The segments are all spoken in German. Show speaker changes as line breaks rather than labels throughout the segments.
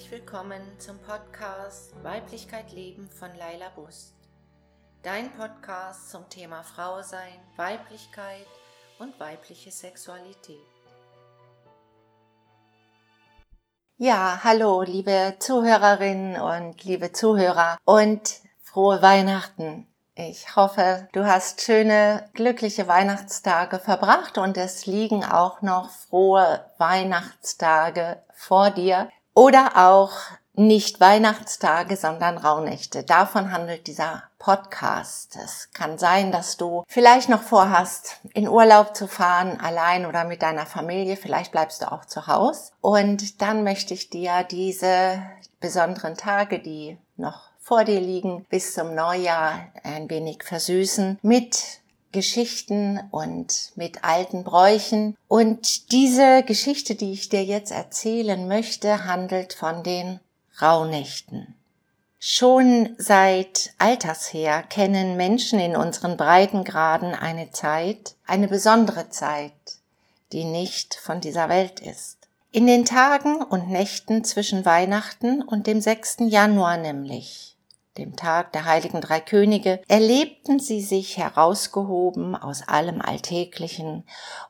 herzlich willkommen zum Podcast Weiblichkeit Leben von Laila Bust. Dein Podcast zum Thema Frau sein, Weiblichkeit und weibliche Sexualität. Ja, hallo, liebe Zuhörerinnen und liebe Zuhörer und frohe Weihnachten. Ich hoffe, du hast schöne, glückliche Weihnachtstage verbracht und es liegen auch noch frohe Weihnachtstage vor dir oder auch nicht Weihnachtstage, sondern Rauhnächte. Davon handelt dieser Podcast. Es kann sein, dass du vielleicht noch vorhast, in Urlaub zu fahren, allein oder mit deiner Familie. Vielleicht bleibst du auch zu Hause. Und dann möchte ich dir diese besonderen Tage, die noch vor dir liegen, bis zum Neujahr ein wenig versüßen mit Geschichten und mit alten Bräuchen. Und diese Geschichte, die ich dir jetzt erzählen möchte, handelt von den Rauhnächten. Schon seit alters her kennen Menschen in unseren Breitengraden eine Zeit, eine besondere Zeit, die nicht von dieser Welt ist. In den Tagen und Nächten zwischen Weihnachten und dem 6. Januar nämlich dem Tag der heiligen drei Könige, erlebten sie sich herausgehoben aus allem Alltäglichen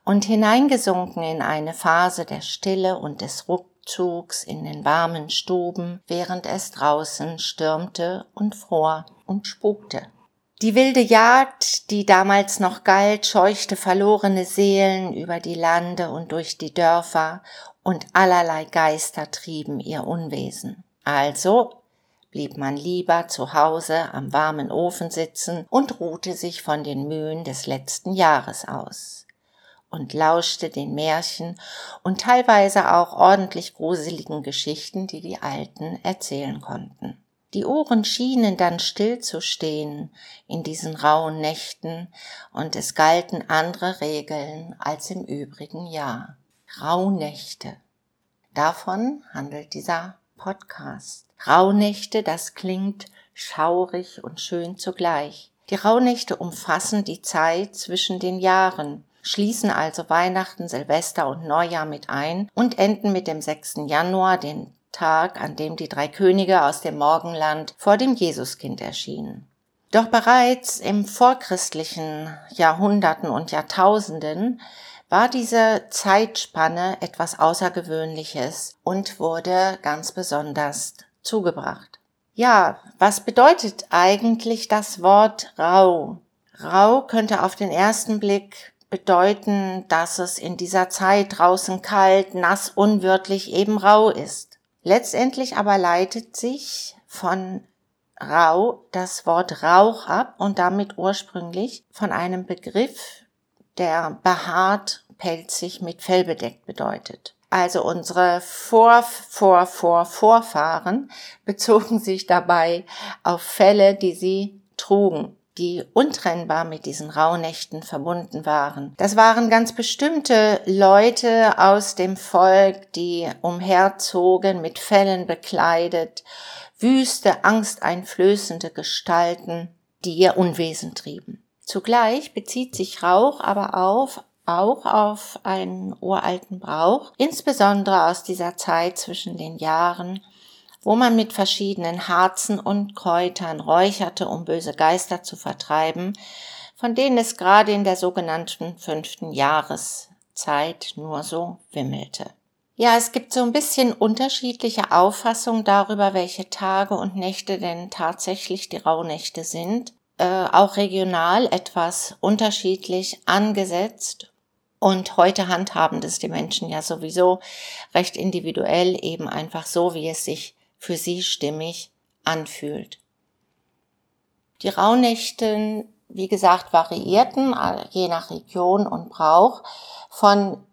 und hineingesunken in eine Phase der Stille und des Rückzugs in den warmen Stuben, während es draußen stürmte und fror und spukte. Die wilde Jagd, die damals noch galt, scheuchte verlorene Seelen über die Lande und durch die Dörfer, und allerlei Geister trieben ihr Unwesen. Also blieb man lieber zu Hause am warmen Ofen sitzen und ruhte sich von den Mühen des letzten Jahres aus und lauschte den Märchen und teilweise auch ordentlich gruseligen Geschichten, die die Alten erzählen konnten. Die Ohren schienen dann still zu stehen in diesen rauen Nächten, und es galten andere Regeln als im übrigen Jahr. Rauhnächte. Davon handelt dieser Podcast. Rauhnächte, das klingt schaurig und schön zugleich. Die Rauhnächte umfassen die Zeit zwischen den Jahren, schließen also Weihnachten, Silvester und Neujahr mit ein und enden mit dem 6. Januar, den Tag, an dem die drei Könige aus dem Morgenland vor dem Jesuskind erschienen. Doch bereits im vorchristlichen Jahrhunderten und Jahrtausenden war diese Zeitspanne etwas Außergewöhnliches und wurde ganz besonders zugebracht. Ja, was bedeutet eigentlich das Wort rau? Rau könnte auf den ersten Blick bedeuten, dass es in dieser Zeit draußen kalt, nass, unwirtlich eben rau ist. Letztendlich aber leitet sich von rau das Wort Rauch ab und damit ursprünglich von einem Begriff, der behaart, pelzig mit Fell bedeckt bedeutet. Also unsere Vor, Vor, Vor, Vorfahren bezogen sich dabei auf Fälle, die sie trugen die untrennbar mit diesen Rauhnächten verbunden waren. Das waren ganz bestimmte Leute aus dem Volk, die umherzogen, mit Fellen bekleidet, wüste, angsteinflößende Gestalten, die ihr Unwesen trieben. Zugleich bezieht sich Rauch aber auf auch auf einen uralten Brauch, insbesondere aus dieser Zeit zwischen den Jahren, wo man mit verschiedenen Harzen und Kräutern räucherte, um böse Geister zu vertreiben, von denen es gerade in der sogenannten fünften Jahreszeit nur so wimmelte. Ja, es gibt so ein bisschen unterschiedliche Auffassungen darüber, welche Tage und Nächte denn tatsächlich die Rauhnächte sind. Äh, auch regional etwas unterschiedlich angesetzt und heute handhaben das die Menschen ja sowieso recht individuell, eben einfach so, wie es sich für sie stimmig anfühlt. Die Rauhnächte, wie gesagt, variierten äh, je nach Region und Brauch von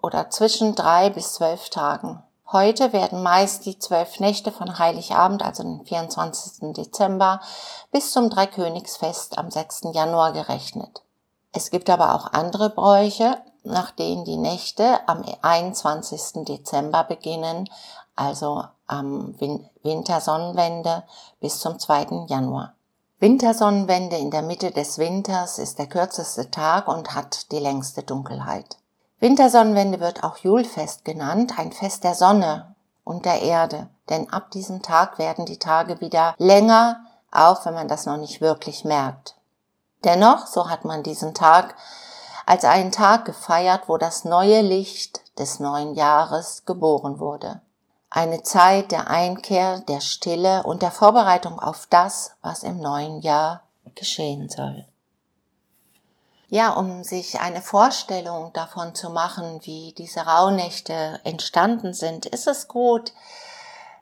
oder zwischen drei bis zwölf Tagen. Heute werden meist die zwölf Nächte von Heiligabend, also den 24. Dezember, bis zum Dreikönigsfest am 6. Januar gerechnet. Es gibt aber auch andere Bräuche, nach denen die Nächte am 21. Dezember beginnen, also am Wintersonnenwende bis zum 2. Januar. Wintersonnenwende in der Mitte des Winters ist der kürzeste Tag und hat die längste Dunkelheit. Wintersonnenwende wird auch Julfest genannt, ein Fest der Sonne und der Erde. Denn ab diesem Tag werden die Tage wieder länger, auch wenn man das noch nicht wirklich merkt. Dennoch, so hat man diesen Tag als einen Tag gefeiert, wo das neue Licht des neuen Jahres geboren wurde. Eine Zeit der Einkehr, der Stille und der Vorbereitung auf das, was im neuen Jahr geschehen soll. Ja, um sich eine Vorstellung davon zu machen, wie diese Rauhnächte entstanden sind, ist es gut,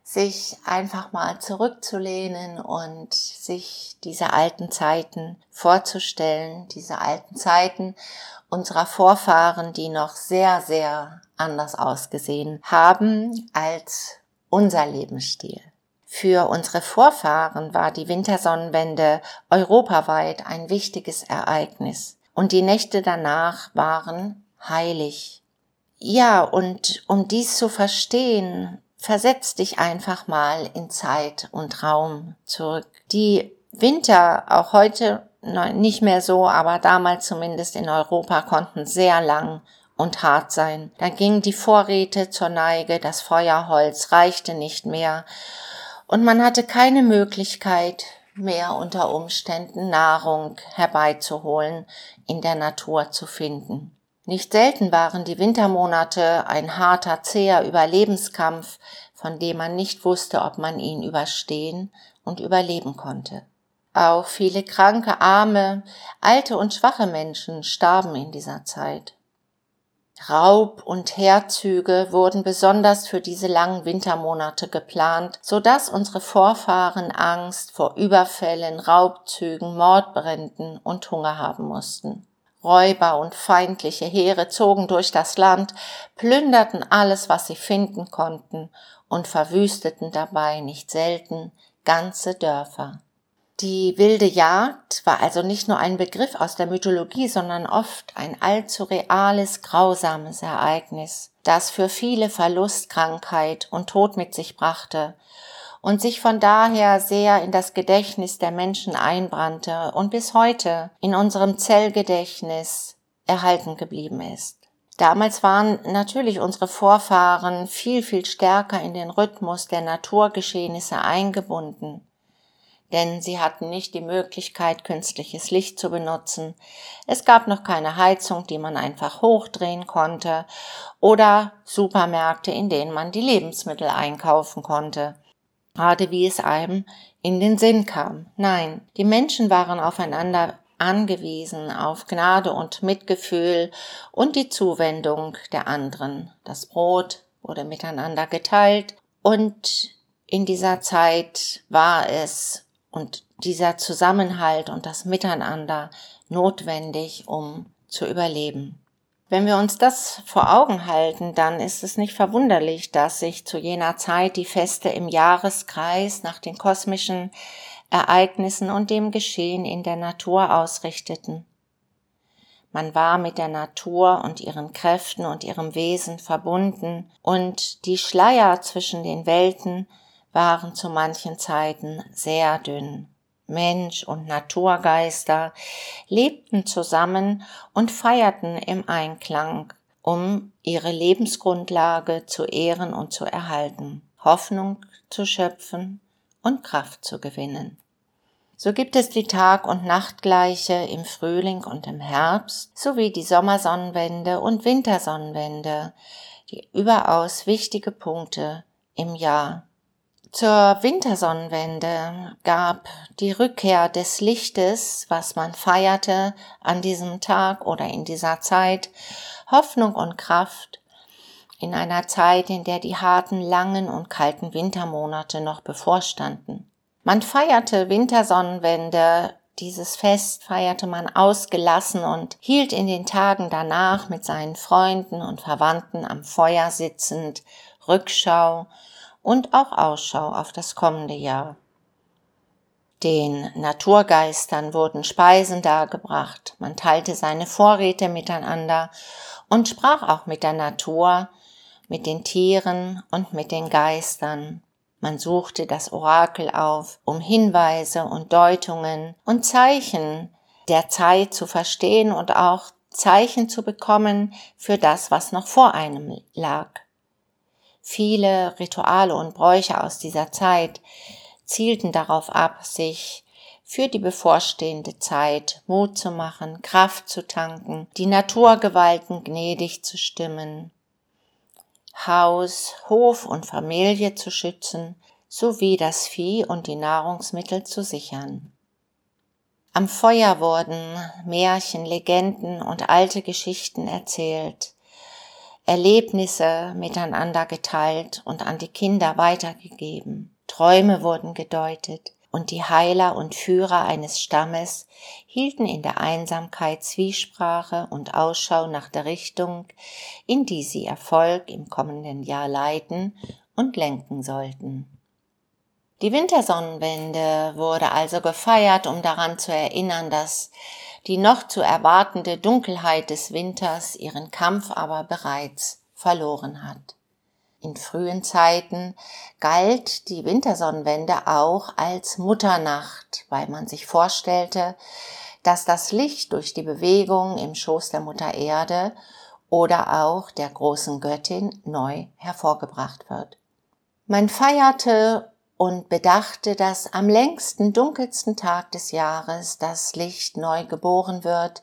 sich einfach mal zurückzulehnen und sich diese alten Zeiten vorzustellen, diese alten Zeiten unserer Vorfahren, die noch sehr, sehr anders ausgesehen haben als unser Lebensstil. Für unsere Vorfahren war die Wintersonnenwende europaweit ein wichtiges Ereignis und die Nächte danach waren heilig. Ja, und um dies zu verstehen, versetz dich einfach mal in Zeit und Raum zurück. Die Winter, auch heute nicht mehr so, aber damals zumindest in Europa, konnten sehr lang und hart sein. Da gingen die Vorräte zur Neige, das Feuerholz reichte nicht mehr und man hatte keine Möglichkeit mehr unter Umständen Nahrung herbeizuholen, in der Natur zu finden. Nicht selten waren die Wintermonate ein harter, zäher Überlebenskampf, von dem man nicht wusste, ob man ihn überstehen und überleben konnte. Auch viele kranke, arme, alte und schwache Menschen starben in dieser Zeit. Raub und Heerzüge wurden besonders für diese langen Wintermonate geplant, so dass unsere Vorfahren Angst vor Überfällen, Raubzügen, Mordbränden und Hunger haben mussten. Räuber und feindliche Heere zogen durch das Land, plünderten alles, was sie finden konnten und verwüsteten dabei nicht selten ganze Dörfer. Die wilde Jagd war also nicht nur ein Begriff aus der Mythologie, sondern oft ein allzu reales, grausames Ereignis, das für viele Verlust, Krankheit und Tod mit sich brachte und sich von daher sehr in das Gedächtnis der Menschen einbrannte und bis heute in unserem Zellgedächtnis erhalten geblieben ist. Damals waren natürlich unsere Vorfahren viel, viel stärker in den Rhythmus der Naturgeschehnisse eingebunden denn sie hatten nicht die Möglichkeit, künstliches Licht zu benutzen. Es gab noch keine Heizung, die man einfach hochdrehen konnte, oder Supermärkte, in denen man die Lebensmittel einkaufen konnte. Gerade wie es einem in den Sinn kam. Nein, die Menschen waren aufeinander angewiesen auf Gnade und Mitgefühl und die Zuwendung der anderen. Das Brot wurde miteinander geteilt und in dieser Zeit war es und dieser Zusammenhalt und das Miteinander notwendig, um zu überleben. Wenn wir uns das vor Augen halten, dann ist es nicht verwunderlich, dass sich zu jener Zeit die Feste im Jahreskreis nach den kosmischen Ereignissen und dem Geschehen in der Natur ausrichteten. Man war mit der Natur und ihren Kräften und ihrem Wesen verbunden, und die Schleier zwischen den Welten waren zu manchen Zeiten sehr dünn. Mensch und Naturgeister lebten zusammen und feierten im Einklang, um ihre Lebensgrundlage zu ehren und zu erhalten, Hoffnung zu schöpfen und Kraft zu gewinnen. So gibt es die Tag- und Nachtgleiche im Frühling und im Herbst sowie die Sommersonnenwende und Wintersonnenwende, die überaus wichtige Punkte im Jahr zur Wintersonnenwende gab die Rückkehr des Lichtes, was man feierte an diesem Tag oder in dieser Zeit, Hoffnung und Kraft in einer Zeit, in der die harten, langen und kalten Wintermonate noch bevorstanden. Man feierte Wintersonnenwende, dieses Fest feierte man ausgelassen und hielt in den Tagen danach mit seinen Freunden und Verwandten am Feuer sitzend Rückschau und auch Ausschau auf das kommende Jahr. Den Naturgeistern wurden Speisen dargebracht, man teilte seine Vorräte miteinander und sprach auch mit der Natur, mit den Tieren und mit den Geistern. Man suchte das Orakel auf, um Hinweise und Deutungen und Zeichen der Zeit zu verstehen und auch Zeichen zu bekommen für das, was noch vor einem lag. Viele Rituale und Bräuche aus dieser Zeit zielten darauf ab, sich für die bevorstehende Zeit Mut zu machen, Kraft zu tanken, die Naturgewalten gnädig zu stimmen, Haus, Hof und Familie zu schützen, sowie das Vieh und die Nahrungsmittel zu sichern. Am Feuer wurden Märchen, Legenden und alte Geschichten erzählt, Erlebnisse miteinander geteilt und an die Kinder weitergegeben, Träume wurden gedeutet, und die Heiler und Führer eines Stammes hielten in der Einsamkeit Zwiesprache und Ausschau nach der Richtung, in die sie Erfolg im kommenden Jahr leiten und lenken sollten. Die Wintersonnenwende wurde also gefeiert, um daran zu erinnern, dass die noch zu erwartende Dunkelheit des Winters ihren Kampf aber bereits verloren hat. In frühen Zeiten galt die Wintersonnenwende auch als Mutternacht, weil man sich vorstellte, dass das Licht durch die Bewegung im Schoß der Mutter Erde oder auch der großen Göttin neu hervorgebracht wird. Man feierte und bedachte, dass am längsten, dunkelsten Tag des Jahres das Licht neu geboren wird,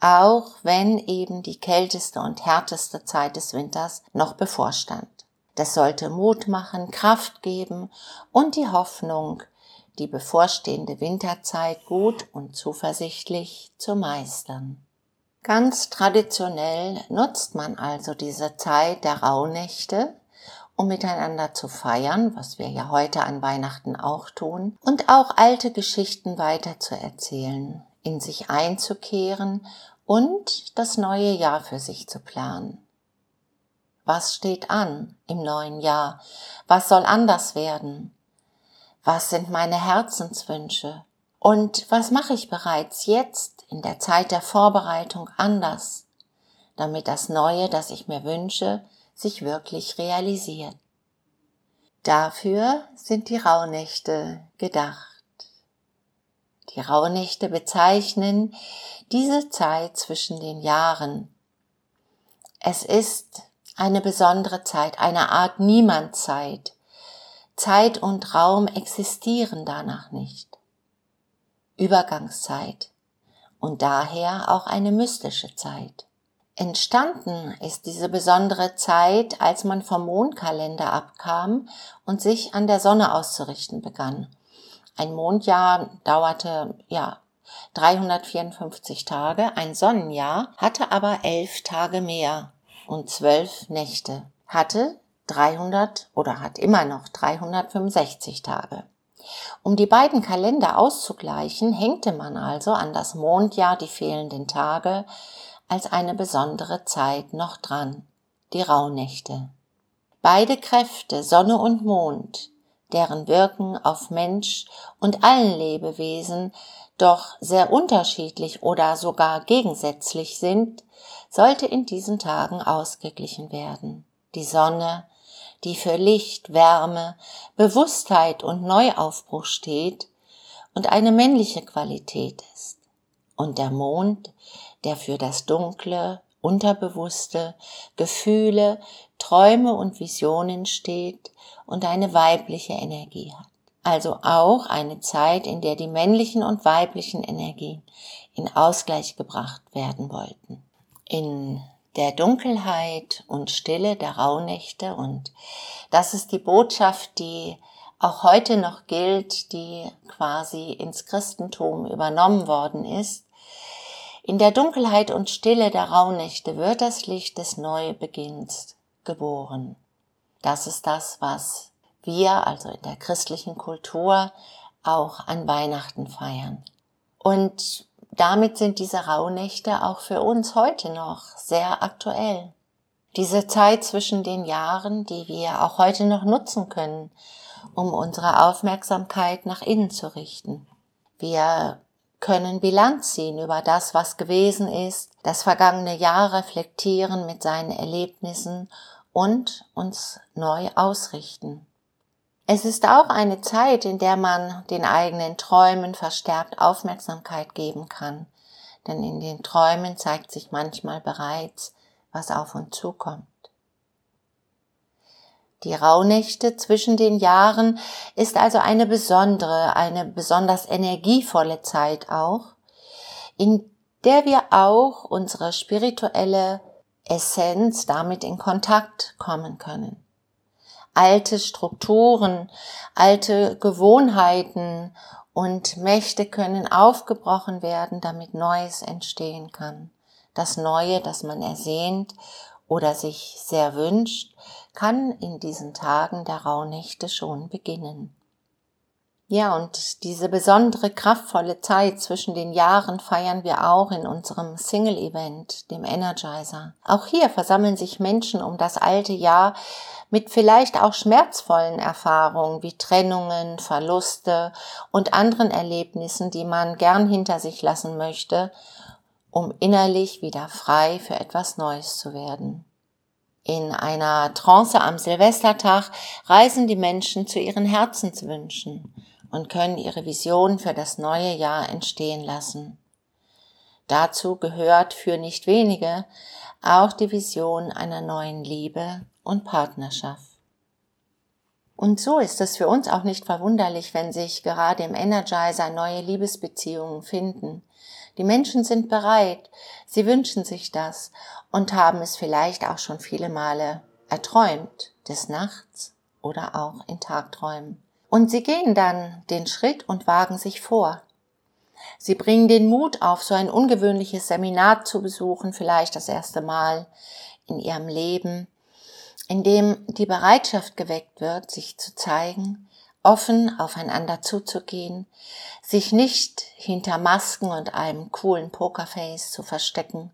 auch wenn eben die kälteste und härteste Zeit des Winters noch bevorstand. Das sollte Mut machen, Kraft geben und die Hoffnung, die bevorstehende Winterzeit gut und zuversichtlich zu meistern. Ganz traditionell nutzt man also diese Zeit der Rauhnächte, um miteinander zu feiern, was wir ja heute an Weihnachten auch tun, und auch alte Geschichten weiterzuerzählen, in sich einzukehren und das neue Jahr für sich zu planen. Was steht an im neuen Jahr? Was soll anders werden? Was sind meine Herzenswünsche? Und was mache ich bereits jetzt in der Zeit der Vorbereitung anders, damit das Neue, das ich mir wünsche, sich wirklich realisiert? Dafür sind die Rauhnächte gedacht. Die Rauhnächte bezeichnen diese Zeit zwischen den Jahren. Es ist eine besondere Zeit, eine Art Niemandzeit. Zeit und Raum existieren danach nicht. Übergangszeit und daher auch eine mystische Zeit. Entstanden ist diese besondere Zeit, als man vom Mondkalender abkam und sich an der Sonne auszurichten begann. Ein Mondjahr dauerte, ja, 354 Tage, ein Sonnenjahr hatte aber elf Tage mehr und zwölf Nächte, hatte 300 oder hat immer noch 365 Tage. Um die beiden Kalender auszugleichen, hängte man also an das Mondjahr die fehlenden Tage als eine besondere Zeit noch dran, die Rauhnächte. Beide Kräfte, Sonne und Mond, deren Wirken auf Mensch und allen Lebewesen doch sehr unterschiedlich oder sogar gegensätzlich sind, sollte in diesen Tagen ausgeglichen werden. Die Sonne, die für Licht, Wärme, Bewusstheit und Neuaufbruch steht und eine männliche Qualität ist. Und der Mond, der für das Dunkle, Unterbewusste, Gefühle, Träume und Visionen steht und eine weibliche Energie hat. Also auch eine Zeit, in der die männlichen und weiblichen Energien in Ausgleich gebracht werden wollten in der Dunkelheit und Stille der Rauhnächte und das ist die Botschaft, die auch heute noch gilt, die quasi ins Christentum übernommen worden ist. In der Dunkelheit und Stille der Rauhnächte wird das Licht des Neubeginns geboren. Das ist das, was wir, also in der christlichen Kultur, auch an Weihnachten feiern. Und damit sind diese Rauhnächte auch für uns heute noch sehr aktuell. Diese Zeit zwischen den Jahren, die wir auch heute noch nutzen können, um unsere Aufmerksamkeit nach innen zu richten. Wir können Bilanz ziehen über das, was gewesen ist, das vergangene Jahr reflektieren mit seinen Erlebnissen und uns neu ausrichten. Es ist auch eine Zeit, in der man den eigenen Träumen verstärkt Aufmerksamkeit geben kann, denn in den Träumen zeigt sich manchmal bereits, was auf uns zukommt. Die Rauhnächte zwischen den Jahren ist also eine besondere, eine besonders energievolle Zeit auch, in der wir auch unsere spirituelle Essenz damit in Kontakt kommen können. Alte Strukturen, alte Gewohnheiten und Mächte können aufgebrochen werden, damit Neues entstehen kann. Das Neue, das man ersehnt oder sich sehr wünscht, kann in diesen Tagen der Rauhnächte schon beginnen. Ja, und diese besondere kraftvolle Zeit zwischen den Jahren feiern wir auch in unserem Single-Event, dem Energizer. Auch hier versammeln sich Menschen um das alte Jahr mit vielleicht auch schmerzvollen Erfahrungen wie Trennungen, Verluste und anderen Erlebnissen, die man gern hinter sich lassen möchte, um innerlich wieder frei für etwas Neues zu werden. In einer Trance am Silvestertag reisen die Menschen zu ihren Herzenswünschen und können ihre Vision für das neue Jahr entstehen lassen. Dazu gehört für nicht wenige auch die Vision einer neuen Liebe und Partnerschaft. Und so ist es für uns auch nicht verwunderlich, wenn sich gerade im Energizer neue Liebesbeziehungen finden. Die Menschen sind bereit, sie wünschen sich das und haben es vielleicht auch schon viele Male erträumt, des Nachts oder auch in Tagträumen. Und sie gehen dann den Schritt und wagen sich vor. Sie bringen den Mut auf, so ein ungewöhnliches Seminar zu besuchen, vielleicht das erste Mal in ihrem Leben, in dem die Bereitschaft geweckt wird, sich zu zeigen, offen aufeinander zuzugehen, sich nicht hinter Masken und einem coolen Pokerface zu verstecken,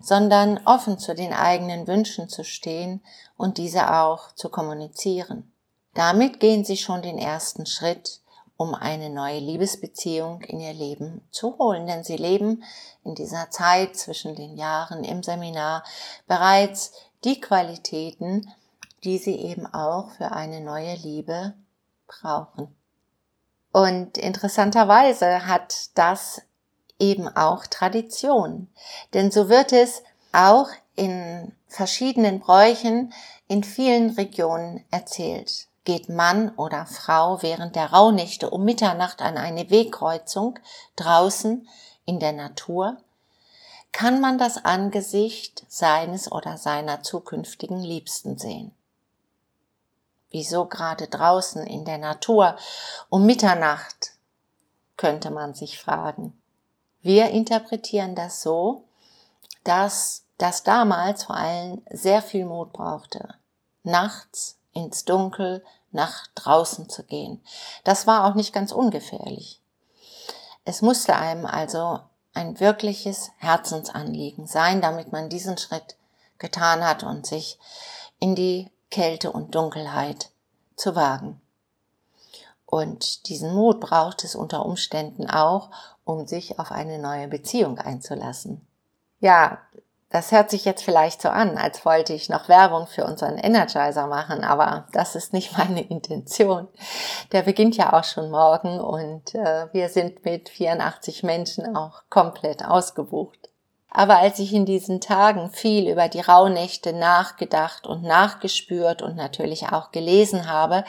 sondern offen zu den eigenen Wünschen zu stehen und diese auch zu kommunizieren. Damit gehen sie schon den ersten Schritt, um eine neue Liebesbeziehung in ihr Leben zu holen, denn sie leben in dieser Zeit zwischen den Jahren im Seminar bereits die Qualitäten, die sie eben auch für eine neue Liebe brauchen. Und interessanterweise hat das eben auch Tradition, denn so wird es auch in verschiedenen Bräuchen in vielen Regionen erzählt. Geht Mann oder Frau während der Rauhnächte um Mitternacht an eine Wegkreuzung draußen in der Natur, kann man das Angesicht seines oder seiner zukünftigen Liebsten sehen. Wieso gerade draußen in der Natur um Mitternacht, könnte man sich fragen. Wir interpretieren das so, dass das damals vor allem sehr viel Mut brauchte. Nachts ins Dunkel nach draußen zu gehen. Das war auch nicht ganz ungefährlich. Es musste einem also ein wirkliches Herzensanliegen sein, damit man diesen Schritt getan hat und sich in die Kälte und Dunkelheit zu wagen. Und diesen Mut braucht es unter Umständen auch, um sich auf eine neue Beziehung einzulassen. Ja, das hört sich jetzt vielleicht so an, als wollte ich noch Werbung für unseren Energizer machen, aber das ist nicht meine Intention. Der beginnt ja auch schon morgen und äh, wir sind mit 84 Menschen auch komplett ausgebucht. Aber als ich in diesen Tagen viel über die Rauhnächte nachgedacht und nachgespürt und natürlich auch gelesen habe,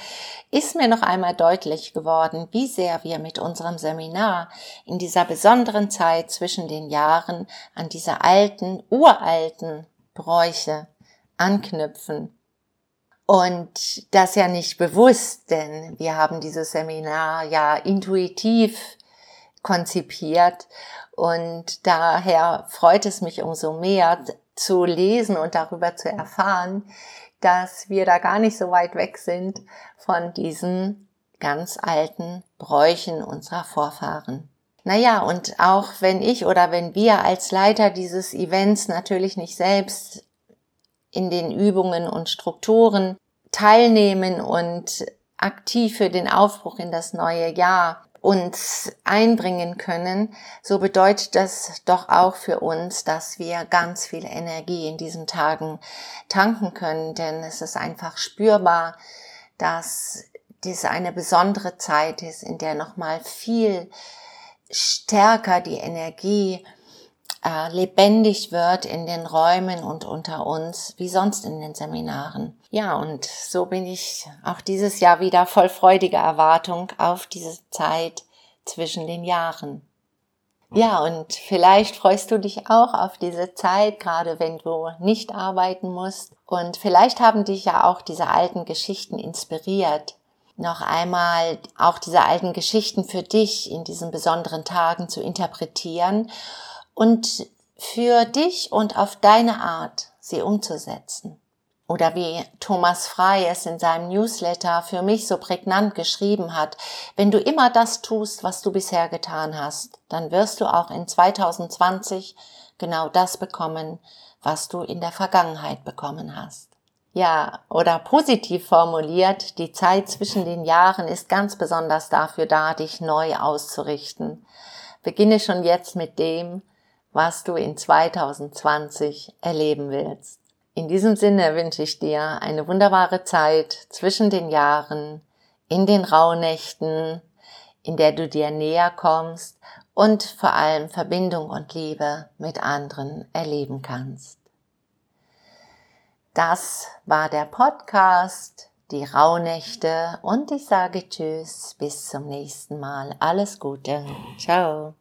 ist mir noch einmal deutlich geworden, wie sehr wir mit unserem Seminar in dieser besonderen Zeit zwischen den Jahren an diese alten, uralten Bräuche anknüpfen. Und das ja nicht bewusst, denn wir haben dieses Seminar ja intuitiv konzipiert und daher freut es mich umso mehr zu lesen und darüber zu erfahren, dass wir da gar nicht so weit weg sind von diesen ganz alten Bräuchen unserer Vorfahren. Naja, und auch wenn ich oder wenn wir als Leiter dieses Events natürlich nicht selbst in den Übungen und Strukturen teilnehmen und aktiv für den Aufbruch in das neue Jahr uns einbringen können, so bedeutet das doch auch für uns, dass wir ganz viel Energie in diesen Tagen tanken können, denn es ist einfach spürbar, dass dies eine besondere Zeit ist, in der nochmal viel stärker die Energie äh, lebendig wird in den Räumen und unter uns, wie sonst in den Seminaren. Ja, und so bin ich auch dieses Jahr wieder voll freudiger Erwartung auf diese Zeit zwischen den Jahren. Ja, und vielleicht freust du dich auch auf diese Zeit, gerade wenn du nicht arbeiten musst. Und vielleicht haben dich ja auch diese alten Geschichten inspiriert, noch einmal auch diese alten Geschichten für dich in diesen besonderen Tagen zu interpretieren und für dich und auf deine Art sie umzusetzen. Oder wie Thomas Frey es in seinem Newsletter für mich so prägnant geschrieben hat, wenn du immer das tust, was du bisher getan hast, dann wirst du auch in 2020 genau das bekommen, was du in der Vergangenheit bekommen hast. Ja, oder positiv formuliert, die Zeit zwischen den Jahren ist ganz besonders dafür da, dich neu auszurichten. Beginne schon jetzt mit dem, was du in 2020 erleben willst. In diesem Sinne wünsche ich dir eine wunderbare Zeit zwischen den Jahren, in den Rauhnächten, in der du dir näher kommst und vor allem Verbindung und Liebe mit anderen erleben kannst. Das war der Podcast, die Rauhnächte und ich sage Tschüss, bis zum nächsten Mal. Alles Gute. Ciao.